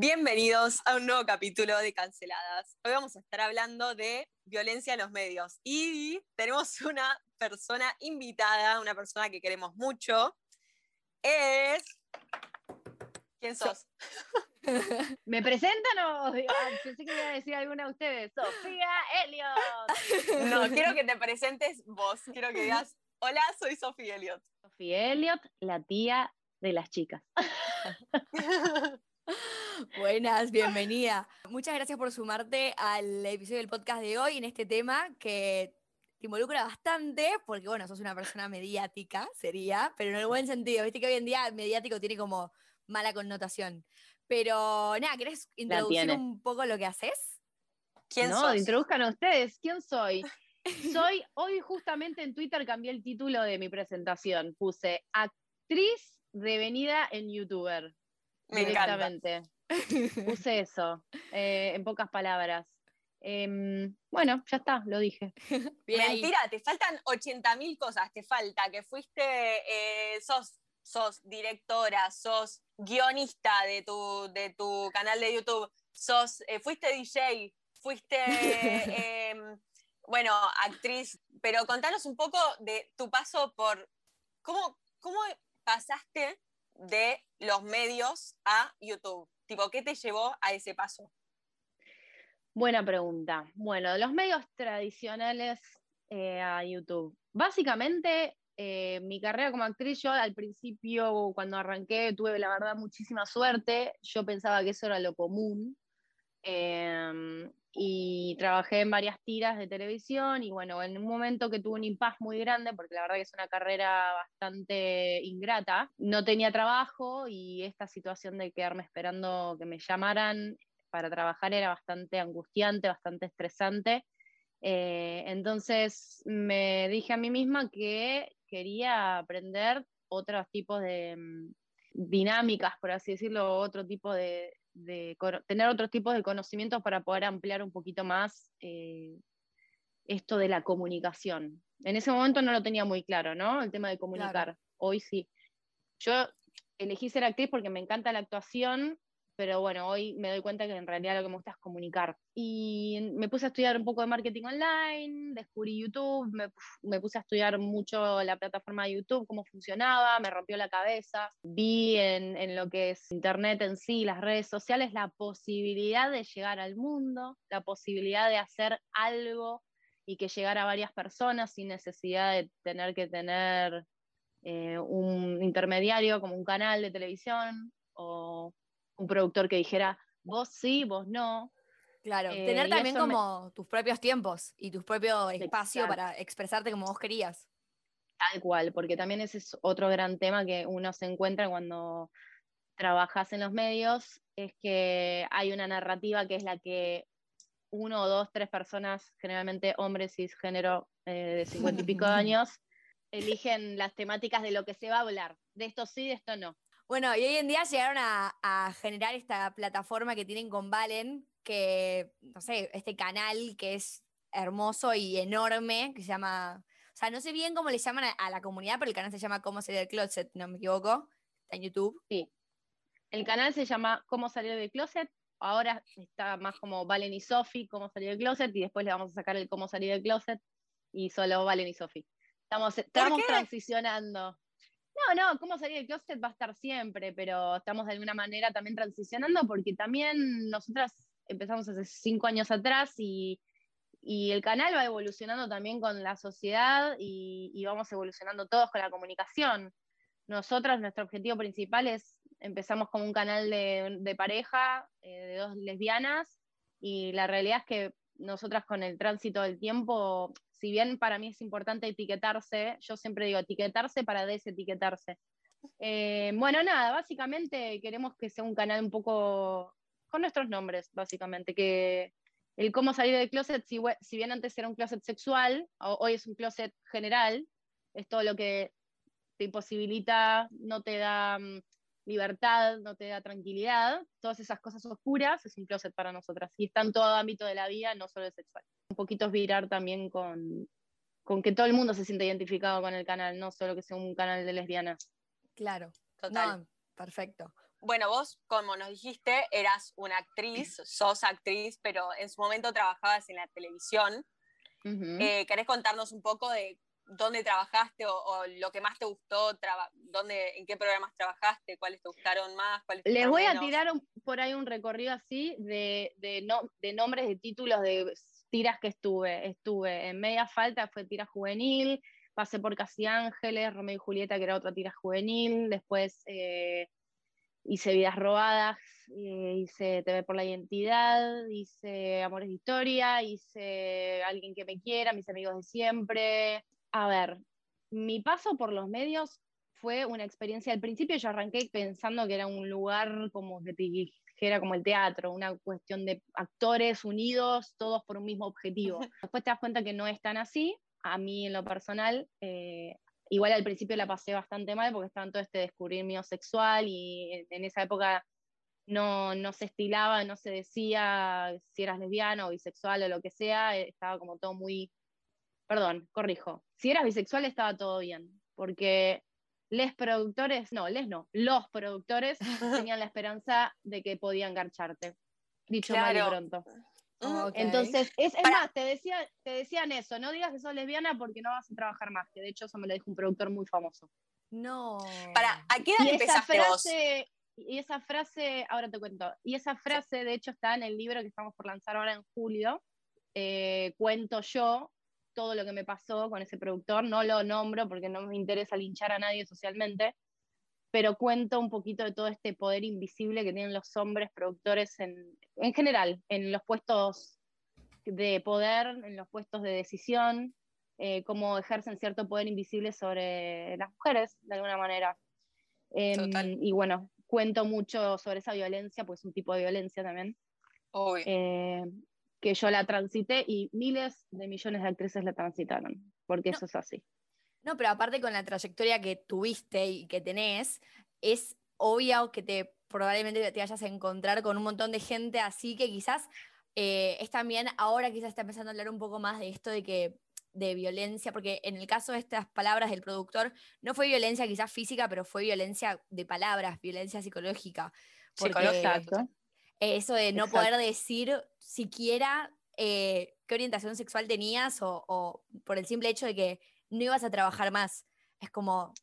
Bienvenidos a un nuevo capítulo de Canceladas. Hoy vamos a estar hablando de violencia en los medios y tenemos una persona invitada, una persona que queremos mucho. Es... ¿Quién sos? ¿Me presentan o ah, pensé que iba a decir alguna de ustedes? Sofía Elliot. No, quiero que te presentes vos. Quiero que digas, hola, soy Sofía Elliot. Sofía Elliot, la tía de las chicas. Buenas, bienvenida. Muchas gracias por sumarte al episodio del podcast de hoy en este tema que te involucra bastante, porque bueno, sos una persona mediática, sería, pero en el buen sentido. Viste que hoy en día mediático tiene como mala connotación. Pero nada, ¿querés introducir un poco lo que haces? ¿Quién no, introduzcan a ustedes. ¿Quién soy? soy, hoy justamente en Twitter cambié el título de mi presentación. Puse actriz devenida en youtuber. Me directamente. Puse eso, eh, en pocas palabras. Em, bueno, ya está, lo dije. Mentira, te faltan 80.000 cosas. Te falta que fuiste, eh, sos, sos directora, sos guionista de tu, de tu canal de YouTube, sos, eh, fuiste DJ, fuiste, em, bueno, actriz, pero contanos un poco de tu paso por, ¿cómo, cómo pasaste de los medios a YouTube? Tipo, ¿qué te llevó a ese paso? Buena pregunta. Bueno, de los medios tradicionales eh, a YouTube. Básicamente, eh, mi carrera como actriz, yo al principio, cuando arranqué, tuve la verdad muchísima suerte. Yo pensaba que eso era lo común. Em, y trabajé en varias tiras de televisión y bueno, en un momento que tuve un impas muy grande, porque la verdad que es una carrera bastante ingrata, no tenía trabajo y esta situación de quedarme esperando que me llamaran para trabajar era bastante angustiante, bastante estresante. Eh, entonces me dije a mí misma que quería aprender otros tipos de mm, dinámicas, por así decirlo, otro tipo de, tener otros tipos de conocimientos para poder ampliar un poquito más eh, esto de la comunicación. En ese momento no lo tenía muy claro, ¿no? El tema de comunicar. Hoy sí. Yo elegí ser actriz porque me encanta la actuación pero bueno, hoy me doy cuenta que en realidad lo que me gusta es comunicar. Y me puse a estudiar un poco de marketing online, descubrí YouTube, me, puse a estudiar mucho la plataforma de YouTube, cómo funcionaba, me rompió la cabeza. Vi en, lo que es Internet en sí, las redes sociales, la posibilidad de llegar al mundo, la posibilidad de hacer algo y que llegara a varias personas sin necesidad de tener que tener eh, un intermediario como un canal de televisión o un productor que dijera, vos sí, vos no. Claro, eh, tener también como tus propios tiempos y tus propios espacio para expresarte como vos querías. Tal cual, porque también ese es otro gran tema que uno se encuentra cuando trabajas en los medios, es que hay una narrativa que es la que uno o dos, tres personas, generalmente hombres cisgénero eh, de cincuenta y pico de años, eligen las temáticas de lo que se va a hablar. De esto sí, de esto no. Bueno, y hoy en día llegaron a, generar esta plataforma que tienen con Valen, que, no sé, este canal que es hermoso y enorme, que se llama, o sea, no sé bien cómo le llaman a, la comunidad, pero el canal se llama Cómo salir del closet, no me equivoco, está en YouTube. Sí. El canal se llama Cómo salir del closet, ahora está más como Valen y Sofi, Cómo salir del closet, y después le vamos a sacar el Cómo salir del closet y solo Valen y Sofi. Estamos, estamos transicionando. No, no, cómo salir del closet va a estar siempre, pero estamos de alguna manera también transicionando porque también nosotras empezamos hace cinco años atrás y, el canal va evolucionando también con la sociedad y, vamos evolucionando todos con la comunicación. Nosotras, nuestro objetivo principal es, empezamos como un canal de, pareja, eh, de dos lesbianas, y la realidad es que nosotras con el tránsito del tiempo, si bien para mí es importante etiquetarse, yo siempre digo etiquetarse para desetiquetarse. Eh, bueno, nada, básicamente queremos que sea un canal un poco con nuestros nombres, básicamente, que el cómo salir del closet, si, si bien antes era un closet sexual, hoy es un closet general, es todo lo que te imposibilita, no te da mm, libertad, no te da tranquilidad, todas esas cosas oscuras es un closet para nosotras y está en todo ámbito de la vida, no solo el sexual. Un poquito es virar también con, con que todo el mundo se sienta identificado con el canal, no solo que sea un canal de lesbianas. Claro, Total. No, perfecto. Bueno, vos, como nos dijiste, eras una actriz, sos actriz, pero en su momento trabajabas en la televisión. Eh, ¿Querés contarnos un poco de dónde trabajaste o, o lo que más te gustó? traba- dónde, ¿En qué programas trabajaste? ¿Cuáles te gustaron más? ¿Cuáles te Les voy a tirar un- por ahí un recorrido así de, de, no- de nombres de títulos de tiras que estuve. Estuve en Media Falta, fue tira juvenil, pasé por Casi Ángeles, Romeo y Julieta, que era otra tira juvenil, después eh, hice Vidas Robadas, eh, hice TV por la Identidad, hice Amores de Historia, hice Alguien que me quiera, Mis amigos de siempre. A ver, mi paso por los medios fue una experiencia. Al principio yo arranqué pensando que era un lugar como que te dijera como el teatro, una cuestión de actores unidos, todos por un mismo objetivo. Después te das cuenta que no es tan así. A mí en lo personal, eh, igual al principio la pasé bastante mal porque estaba en todo este descubrir mío sexual y en, esa época no, no se estilaba, no se decía si eras lesbiana o bisexual o lo que sea, estaba como todo muy... Perdón, corrijo. Si eras bisexual estaba todo bien, porque les productores, no, les no, los productores tenían la esperanza de que podían garcharte. Dicho mal y pronto. Ok. Entonces, es, más, te, decía, te decían eso, no digas que sos lesbiana porque no vas a trabajar más, que de hecho eso me lo dijo un productor muy famoso. No. Para, ¿a qué edad Y esa empezaste vos? frase, y esa frase, ahora te cuento, y esa frase de hecho está en el libro que estamos por lanzar ahora en julio, Eh, cuento yo todo lo que me pasó con ese productor, no lo nombro porque no me interesa linchar a nadie socialmente, pero cuento un poquito de todo este poder invisible que tienen los hombres productores en, en general, en los puestos de poder, en los puestos de decisión, eh, cómo ejercen cierto poder invisible sobre las mujeres, de alguna manera. Total. y bueno, cuento mucho sobre esa violencia, pues es un tipo de violencia también, eh, que yo la transité y miles de millones de actrices la transitaron, porque No. eso es así. No, pero aparte con la trayectoria que tuviste y que tenés, es obvio que te probablemente te vayas a encontrar con un montón de gente así que quizás eh, es también, ahora quizás está empezando a hablar un poco más de esto de que de violencia, porque en el caso de estas palabras del productor, no fue violencia quizás física, pero fue violencia de palabras, violencia psicológica. Porque Psicológica, Exacto. Eso de no Exacto. poder decir siquiera eh, qué orientación sexual tenías o, o por el simple hecho de que no ibas a trabajar más. Es como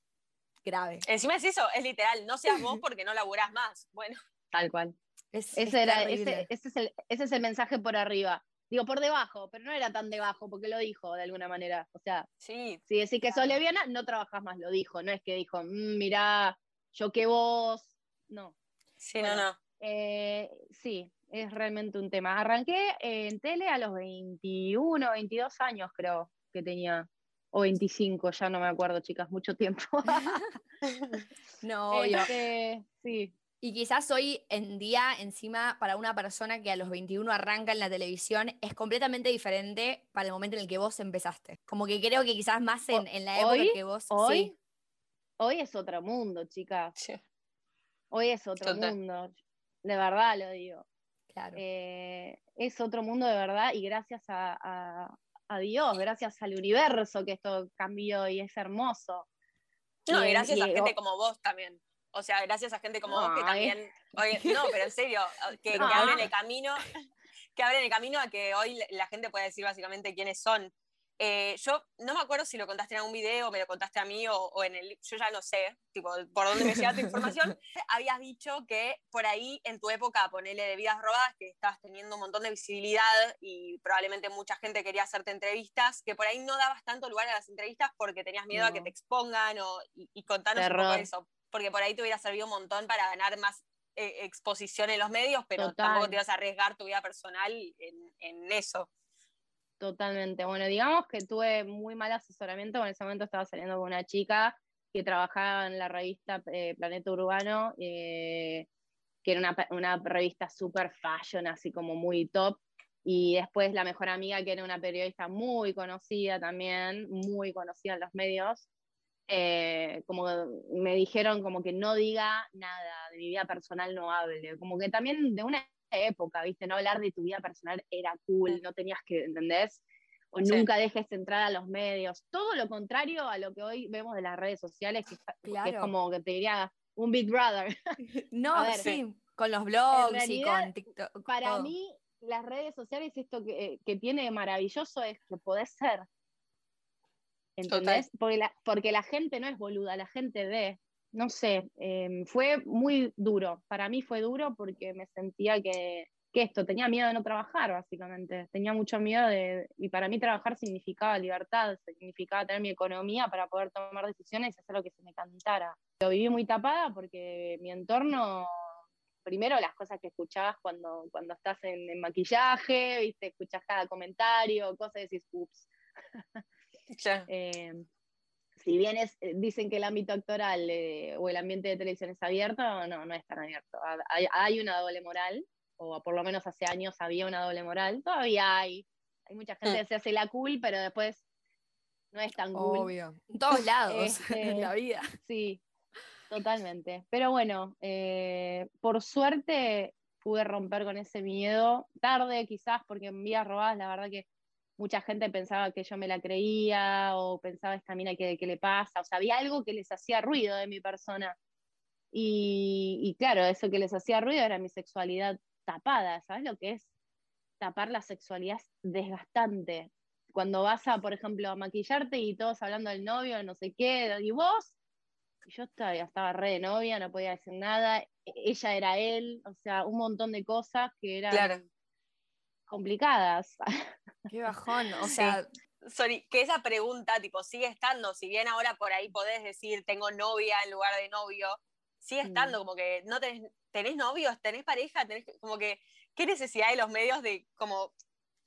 grave. encima es eso, es literal, no seas vos porque no laburás más. Bueno, Tal cual. Es, es Ese, era, ese, ese es el, ese es el mensaje por arriba. Digo, por debajo, pero no era tan debajo, porque lo dijo de alguna manera. O sea, sí, si decís que sos lesbiana, no trabajas más, lo dijo. No es que dijo, "Mm, mirá, yo que vos. No. sí, Bueno. no, no. Eh, sí, es realmente un tema. Arranqué en tele a los 21, 22 años, creo que tenía. O 25, ya no me acuerdo, chicas, mucho tiempo. No, obvio. Este, sí, Y quizás hoy en día, encima, para una persona que a los 21 arranca en la televisión, es completamente diferente para el momento en el que vos empezaste. Como que creo que quizás más en, en la época Hoy- que vos... hoy, sí, hoy es otro mundo, chicas. Sí. Hoy es otro Total. mundo. De verdad lo digo. claro. Eh, es otro mundo de verdad y gracias a, a- a Dios, gracias al universo que esto cambió y es hermoso. No, y Y- gracias a gente como vos también. O sea, gracias a gente como vos que también. oye, no, pero en serio, que, que No. abren el camino, que abren el camino a que hoy la- la gente pueda decir básicamente quiénes son. Eh, yo no me acuerdo si lo contaste en algún video, o me lo contaste a mí o, o en el. Yo ya no sé, tipo, por dónde me llega tu información. Habías dicho que por ahí en tu época, ponele de vidas robadas, que estabas teniendo un montón de visibilidad y probablemente mucha gente quería hacerte entrevistas, que por ahí no dabas tanto lugar a las entrevistas porque tenías miedo a que te expongan o, y, y contanos un poco eso. Porque por ahí te hubiera servido un montón para ganar más eh, exposición en los medios, pero Total. tampoco te ibas a arriesgar tu vida personal en, en eso. Totalmente. Bueno, digamos que tuve muy mal asesoramiento. En ese momento estaba saliendo con una chica que trabajaba en la revista eh, Planeta Urbano, eh, que era una, una revista super fashion, así como muy top. Y después la mejor amiga, que era una periodista muy conocida también, muy conocida en los medios, eh, como me dijeron como que no diga nada, de mi vida personal no hable, como que también de una época, ¿viste? No hablar de tu vida personal era cool, no tenías que, ¿entendés? o nunca dejes entrar a los medios. Todo lo contrario a lo que hoy vemos de las redes sociales, que, es como que te diría un Big Brother. No, sí, con los blogs y con TikTok. Para mí, las redes sociales, esto que, que tiene maravilloso es que podés ser. ¿Entendés? Porque la, porque la gente no es boluda, la gente ve. No sé, em, fue muy duro. Para mí fue duro porque me sentía que que esto, tenía miedo de no trabajar, básicamente. Tenía mucho miedo de, y para mí trabajar significaba libertad, significaba tener mi economía para poder tomar decisiones y hacer lo que se me cantara. Lo viví muy tapada porque mi entorno, primero las cosas que escuchabas cuando, cuando estás en, maquillaje, viste, escuchas cada comentario, cosas y decís, ups. Eh, si bien es, eh, dicen que el ámbito actoral eh, o el ambiente de televisión es abierto, no, no es tan abierto. Hay, hay una doble moral o por lo menos hace años había una doble moral, todavía hay. Hay mucha gente mm. que se hace la cool, pero después no es tan cool. Obvio. En todos lados en la vida. Sí, totalmente. Pero bueno, eh, por suerte pude romper con ese miedo. Tarde quizás, porque en vías robadas la verdad que mucha gente pensaba que yo me la creía o pensaba esta mina que, que le pasa. O sea, había algo que les hacía ruido de mi persona. Y, y, claro, eso que les hacía ruido era mi sexualidad tapada, ¿sabes lo que es? Tapar la sexualidad es desgastante. Cuando vas a, por ejemplo, a maquillarte y todos hablando del novio, no sé qué, y vos, yo estaba, estaba re de novia, no podía decir nada, ella era él, o sea, un montón de cosas que eran complicadas. Qué bajón, o sea, Sorry, que esa pregunta, tipo, sigue estando, si bien ahora por ahí podés decir tengo novia en lugar de novio, sigue mm. estando como que no tenés, tenés novios, tenés pareja, tenés como que, ¿qué necesidad de los medios de como,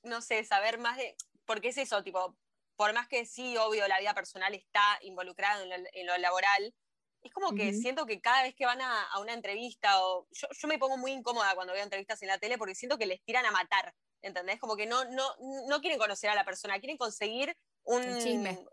no sé, saber más de, porque es eso, tipo, por más que sí, obvio, la vida personal está involucrada en lo, laboral, es como que siento que cada vez que van a, una entrevista, o yo, yo, me pongo muy incómoda cuando veo entrevistas en la tele porque siento que les tiran a matar, ¿entendés? Como que no, no, no quieren conocer a la persona, quieren conseguir un,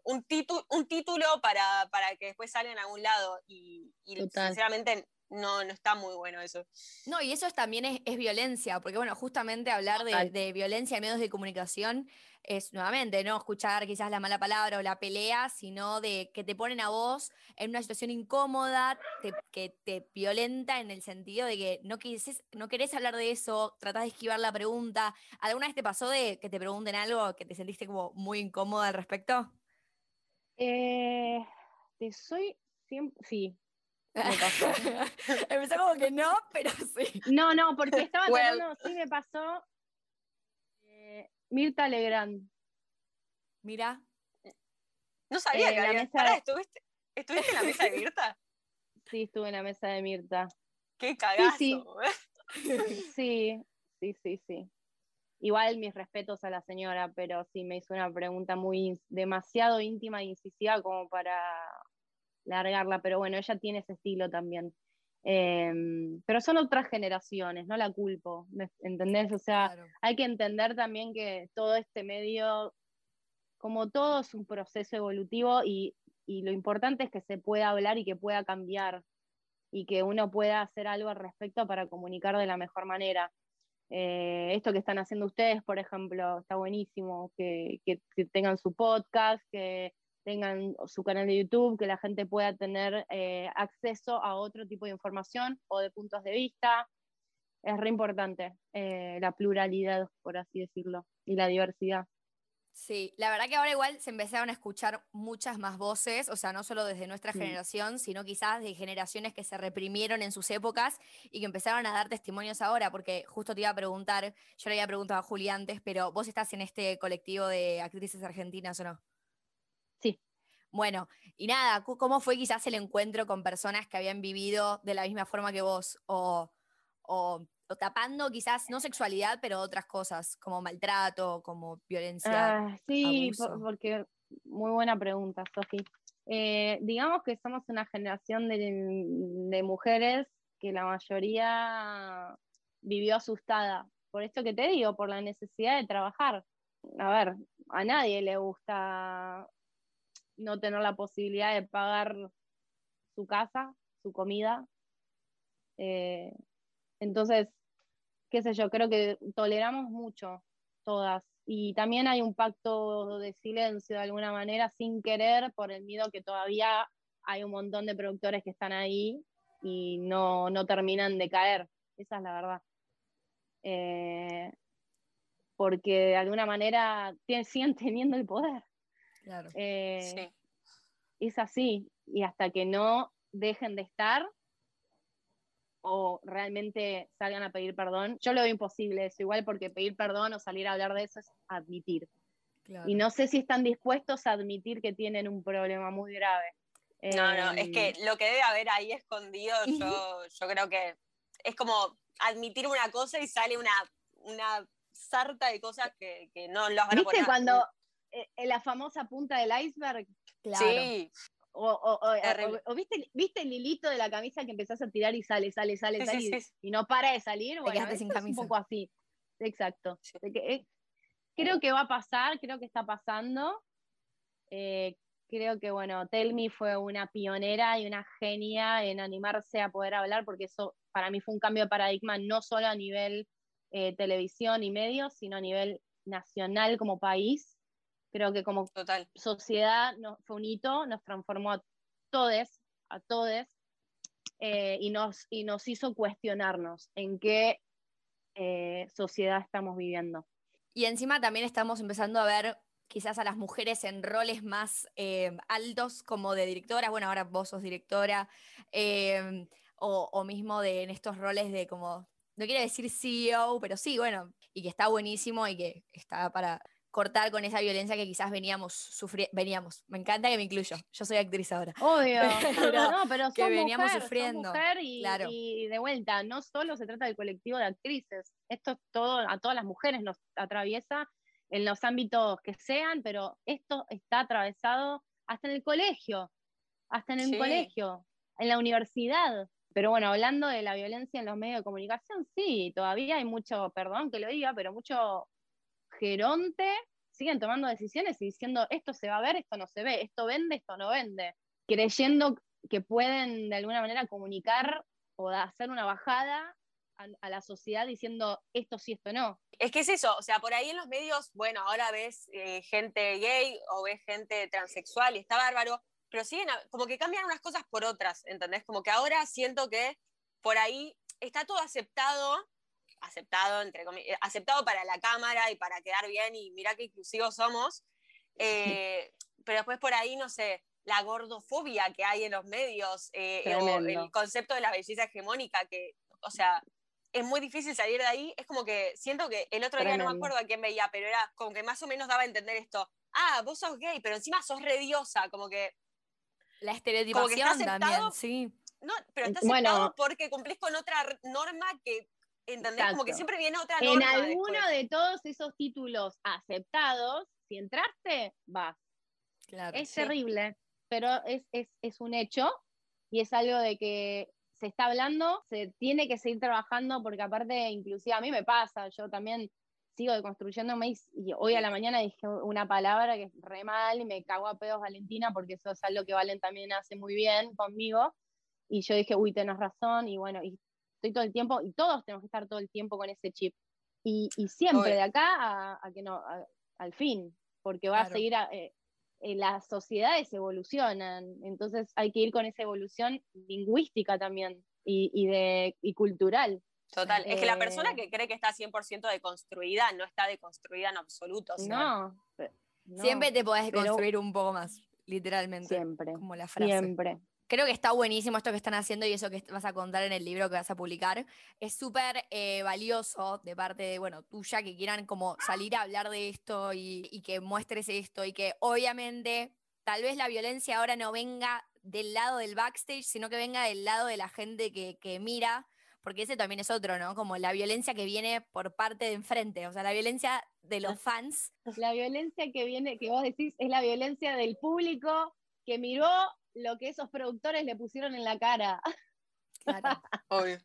un, un título para, para, que después salgan a algún lado. Y, y sinceramente no, no está muy bueno eso. No, y eso también es, violencia, porque bueno, justamente hablar de, de, violencia en medios de comunicación es nuevamente no escuchar quizás la mala palabra o la pelea, sino de que te ponen a vos en una situación incómoda, que te violenta en el sentido de que no, quieres, no querés hablar de eso, tratás de esquivar la pregunta. ¿Alguna vez te pasó de que te pregunten algo que te sentiste como muy incómoda al respecto? Eh, te soy sí, me pasó. Empezó como que no, pero sí. No, no, porque estaba well. sí me pasó. Eh, Mirta Legrand. Mira. No sabía eh, que había. Mesa... ¿estuviste, ¿estuviste en la mesa de Mirta? Sí, estuve en la mesa de Mirta. Qué cagazo. Sí, sí, sí, sí, sí. Igual mis respetos a la señora, pero sí me hizo una pregunta muy demasiado íntima e incisiva como para largarla, pero bueno, ella tiene ese estilo también. Em, pero son otras generaciones, no la culpo, ¿entendés? O sea, hay que entender también que todo este medio, como todo, es un proceso evolutivo y, lo importante es que se pueda hablar y que pueda cambiar y que uno pueda hacer algo al respecto para comunicar de la mejor manera. Eh, esto que están haciendo ustedes, por ejemplo, está buenísimo, que, que tengan su podcast, que tengan su canal de YouTube, que la gente pueda tener eh, acceso a otro tipo de información o de puntos de vista. Es re importante eh, la pluralidad, por así decirlo, y la diversidad. Sí, la verdad que ahora igual se empezaron a escuchar muchas más voces, o sea, no solo desde nuestra generación, sino quizás de generaciones que se reprimieron en sus épocas y que empezaron a dar testimonios ahora, porque justo te iba a preguntar, yo le había preguntado a Juli antes, pero vos estás en este colectivo de actrices argentinas o no? Bueno, y nada, ¿cómo fue quizás el encuentro con personas que habían vivido de la misma forma que vos? O, tapando quizás no sexualidad, pero otras cosas, como maltrato, como violencia. Ah, sí, porque muy buena pregunta, Sofi. Eh, digamos que somos una generación de, mujeres que la mayoría vivió asustada. Por esto que te digo, por la necesidad de trabajar. A ver, a nadie le gusta no tener la posibilidad de pagar su casa, su comida. Eh, entonces, qué sé yo, creo que toleramos mucho todas y también hay un pacto de silencio de alguna manera sin querer por el miedo que todavía hay un montón de productores que están ahí y no, no terminan de caer. Esa es la verdad. Eh, porque de alguna manera siguen teniendo el poder. Claro. Eh, Sí. Es así. Y hasta que no dejen de estar o realmente salgan a pedir perdón, yo lo veo imposible eso, igual porque pedir perdón o salir a hablar de eso es admitir. claro. Y no sé si están dispuestos a admitir que tienen un problema muy grave. No, no, es Em, que lo que debe haber ahí escondido, yo, yo creo que es como admitir una cosa y sale una, una sarta de cosas que, que no las van a ¿Viste poner. cuando la famosa punta del iceberg? Claro. Sí, O, o- o- Terrible. o- o viste, viste el hilito de la camisa que empezás a tirar y sale, sale, sale, Sí, sale sí, y, sí. y no para de salir? Bueno, quedaste sin esto es camisa. un poco así. Exacto. Sí. De que, eh, creo que va a pasar, creo que está pasando. Eh, creo que, bueno, Telmi fue una pionera y una genia en animarse a poder hablar, porque eso para mí fue un cambio de paradigma, no solo a nivel eh, televisión y medios, sino a nivel nacional como país. Creo que como total. sociedad no, fue un hito, nos transformó a todos, a todos, eh, y, nos, y nos hizo cuestionarnos en qué eh, sociedad estamos viviendo. Y encima también estamos empezando a ver quizás a las mujeres en roles más eh, altos como de directoras, bueno, ahora vos sos directora, eh, o, o mismo de, en estos roles de como, no quiero decir CEO, pero sí, bueno, y que está buenísimo y que está para cortar con esa violencia que quizás veníamos sufriendo, veníamos, me encanta que me incluyo, yo soy actriz ahora. Obvio, Pero no, pero que veníamos mujer, sufriendo, mujer y, claro. y de vuelta, no solo se trata del colectivo de actrices, esto es todo, a todas las mujeres nos atraviesa en los ámbitos que sean, pero esto está atravesado hasta en el colegio, hasta en el Sí. colegio, en la universidad. Pero bueno, hablando de la violencia en los medios de comunicación, sí, todavía hay mucho, perdón que lo diga, pero mucho geronte, siguen tomando decisiones y diciendo esto se va a ver, esto no se ve, esto vende, esto no vende, creyendo que pueden de alguna manera comunicar o hacer una bajada a, la sociedad diciendo esto sí, esto no. Es que es eso, o sea, por ahí en los medios, bueno, ahora ves eh, gente gay o ves gente transexual y está bárbaro, pero siguen, como que cambian unas cosas por otras, ¿entendés? Como que ahora siento que por ahí está todo aceptado, aceptado, entre comillas, aceptado para la cámara y para quedar bien y mira qué inclusivos somos, eh, pero después por ahí, no sé, la gordofobia que hay en los medios, eh, o Tremendo. el concepto de la belleza hegemónica, que, o sea, es muy difícil salir de ahí. Es como que siento que el otro día no me Tremendo. acuerdo a quién veía, pero era como que más o menos daba a entender esto. Ah, vos sos gay, pero encima sos rediosa, como que. La Como que estereotipación está también, sí. No, pero está Bueno. aceptado porque cumplís con otra norma que. ¿Entendés? Como que Exacto. siempre viene otra En norma. alguno después. de todos esos títulos aceptados, si entraste, vas. Claro. Es sí. terrible, pero es, es, es un hecho y es algo de que se está hablando, se tiene que seguir trabajando porque aparte, inclusive a mí me pasa, yo también sigo deconstruyéndome y, y hoy a la mañana dije una palabra que es re mal y me cago a pedos Valentina porque eso es algo que Valen también hace muy bien conmigo y yo dije, uy, tenés razón y bueno, y estoy todo el tiempo y todos tenemos que estar todo el tiempo con ese chip y, y siempre Obvio. de acá a, a que no, a- al fin, porque va a Claro. seguir a- eh, eh, las sociedades evolucionan, entonces hay que ir con esa evolución lingüística también y, y de, y cultural. Total. Es que la Eh, persona que cree que está 100% deconstruida no está deconstruida en absoluto. o sea, No, no, Siempre te podés pero- construir un poco más, literalmente. siempre, Como la frase. siempre. Creo que está buenísimo esto que están haciendo y eso que vas a contar en el libro que vas a publicar. Es súper eh, valioso de parte de, bueno, tuya, que quieran como salir a hablar de esto y, que muestres esto y que obviamente tal vez la violencia ahora no venga del lado del backstage, sino que venga del lado de la gente que, que mira, porque ese también es otro, ¿no? Como la violencia que viene por parte de enfrente, o sea, la violencia de los fans. La violencia que viene, que vos decís, es la violencia del público que miró lo que esos productores le pusieron en la cara, Claro, obvio.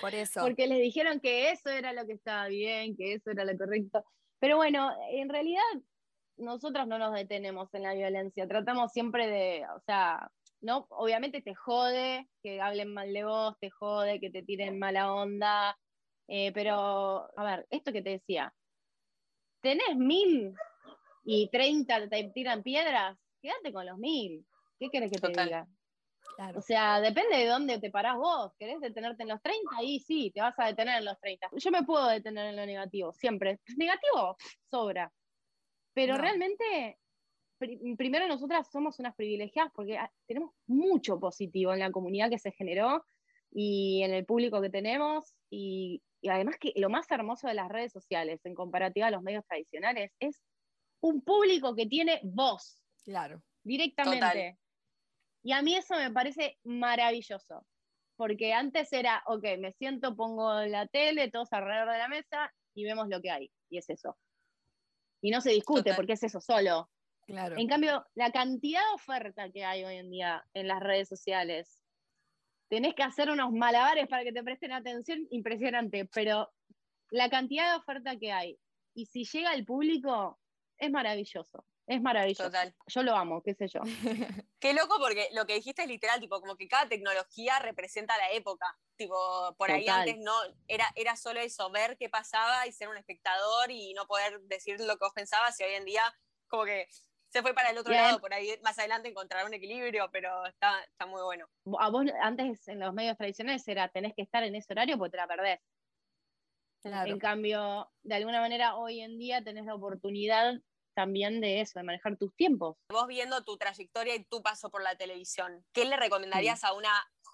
por eso. porque les dijeron que eso era lo que estaba bien, que eso era lo correcto. Pero bueno, en realidad nosotros no nos detenemos en la violencia, tratamos siempre de, o sea, no, obviamente te jode que hablen mal de vos, te jode que te tiren mala onda, eh, pero a ver, esto que te decía, tenés mil y treinta te tiran piedras, quédate con los mil. ¿Qué querés que te diga? O sea, depende de dónde te parás vos. ¿Querés detenerte en los 30? Ahí sí, te vas a detener en los 30. Yo me puedo detener en lo negativo, siempre. Negativo, sobra. Pero realmente, primero nosotras somos unas privilegiadas porque ah, tenemos mucho positivo en la comunidad que se generó y en el público que tenemos. Y, además que lo más hermoso de las redes sociales en comparativa a los medios tradicionales es un público que tiene voz. Claro. Directamente. Y a mí eso me parece maravilloso, porque antes era, ok, me siento, pongo la tele, todos alrededor de la mesa y vemos lo que hay, y es eso. Y no se discute, porque es eso solo. Claro. En cambio, la cantidad de oferta que hay hoy en día en las redes sociales, tenés que hacer unos malabares para que te presten atención, impresionante, pero la cantidad de oferta que hay, y si llega al público, es maravilloso. Es maravilloso. Total. Yo lo amo, qué sé yo. qué loco porque lo que dijiste es literal, tipo, como que cada tecnología representa la época. Tipo, por ahí antes no, era, era solo eso, ver qué pasaba y ser un espectador y no poder decir lo que vos pensabas y hoy en día como que se fue para el otro lado, por ahí más adelante encontrar un equilibrio, pero está, está muy bueno. A vos antes en los medios tradicionales era tenés que estar en ese horario porque te la perdés. En cambio, de alguna manera hoy en día tenés la oportunidad también de eso, de manejar tus tiempos. Vos viendo tu trayectoria y tu paso por la televisión, ¿qué le recomendarías a una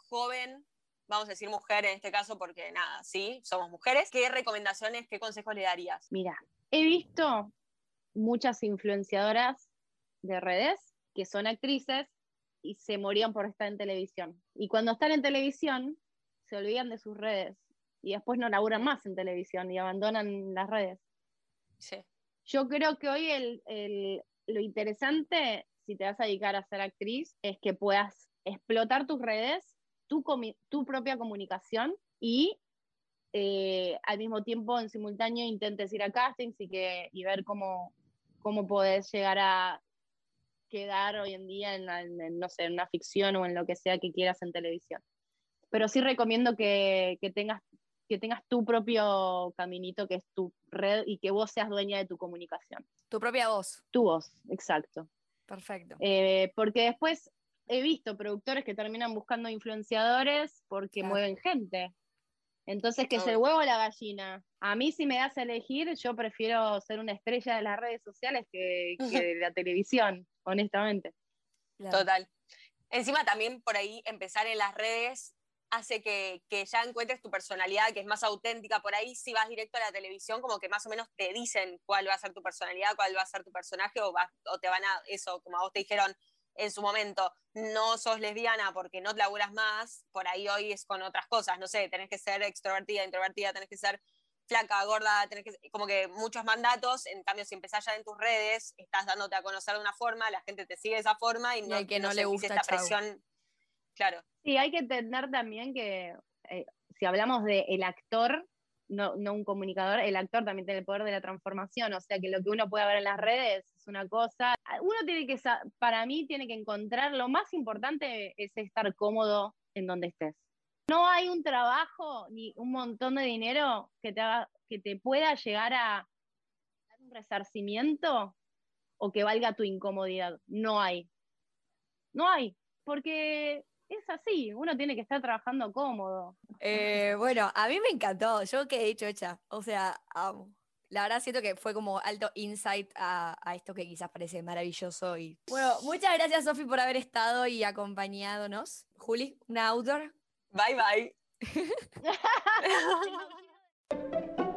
joven, vamos a decir mujer en este caso, porque nada, sí, somos mujeres, ¿qué recomendaciones, qué consejos le darías? Mira, he visto muchas influenciadoras de redes que son actrices y se morían por estar en televisión. Y cuando están en televisión, se olvidan de sus redes y después no laburan más en televisión y abandonan las redes. Sí. Yo creo que hoy lo interesante, si te vas a dedicar a ser actriz, es que puedas explotar tus redes, tu, propia comunicación y eh, al mismo tiempo, en simultáneo, intentes ir a castings y, que, y ver cómo, cómo podés llegar a quedar hoy en día en, no sé, en una ficción o en lo que sea que quieras en televisión. Pero sí recomiendo que, que tengas que tengas tu propio caminito, que es tu red, y que vos seas dueña de tu comunicación. Tu propia voz. Tu voz, exacto. Perfecto. Eh, porque después he visto productores que terminan buscando influenciadores porque mueven gente. Entonces, ¿qué es el huevo o la gallina? A mí, si me das a elegir, yo prefiero ser una estrella de las redes sociales que, de la televisión, honestamente. Total. Encima también por ahí empezar en las redes hace que, ya encuentres tu personalidad, que es más auténtica. Por ahí, si vas directo a la televisión, como que más o menos te dicen cuál va a ser tu personalidad, cuál va a ser tu personaje, o, o te van a, eso, como a vos te dijeron en su momento, no sos lesbiana porque no te laburas más, por ahí hoy es con otras cosas, no sé, tenés que ser extrovertida, introvertida, tenés que ser flaca, gorda, tenés que, como que muchos mandatos, en cambio si empezás ya en tus redes, estás dándote a conocer de una forma, la gente te sigue de esa forma y, no, que no, le gusta esta presión Claro. Sí, hay que entender también que eh, si hablamos de el actor, no, un comunicador, el actor también tiene el poder de la transformación, o sea que lo que uno puede ver en las redes es una cosa. Uno tiene que, para mí, tiene que encontrar, lo más importante es estar cómodo en donde estés. No hay un trabajo ni un montón de dinero que te, que te pueda llegar a dar un resarcimiento o que valga tu incomodidad. No hay. No hay. Porque es así, uno tiene que estar trabajando cómodo. Eh, bueno, a mí me encantó, yo que he hecho hecha, o sea, La verdad siento que fue como alto insight a, esto que quizás parece maravilloso. Y... Bueno, muchas gracias Sofi por haber estado y acompañándonos. Juli, una outdoor. Bye bye.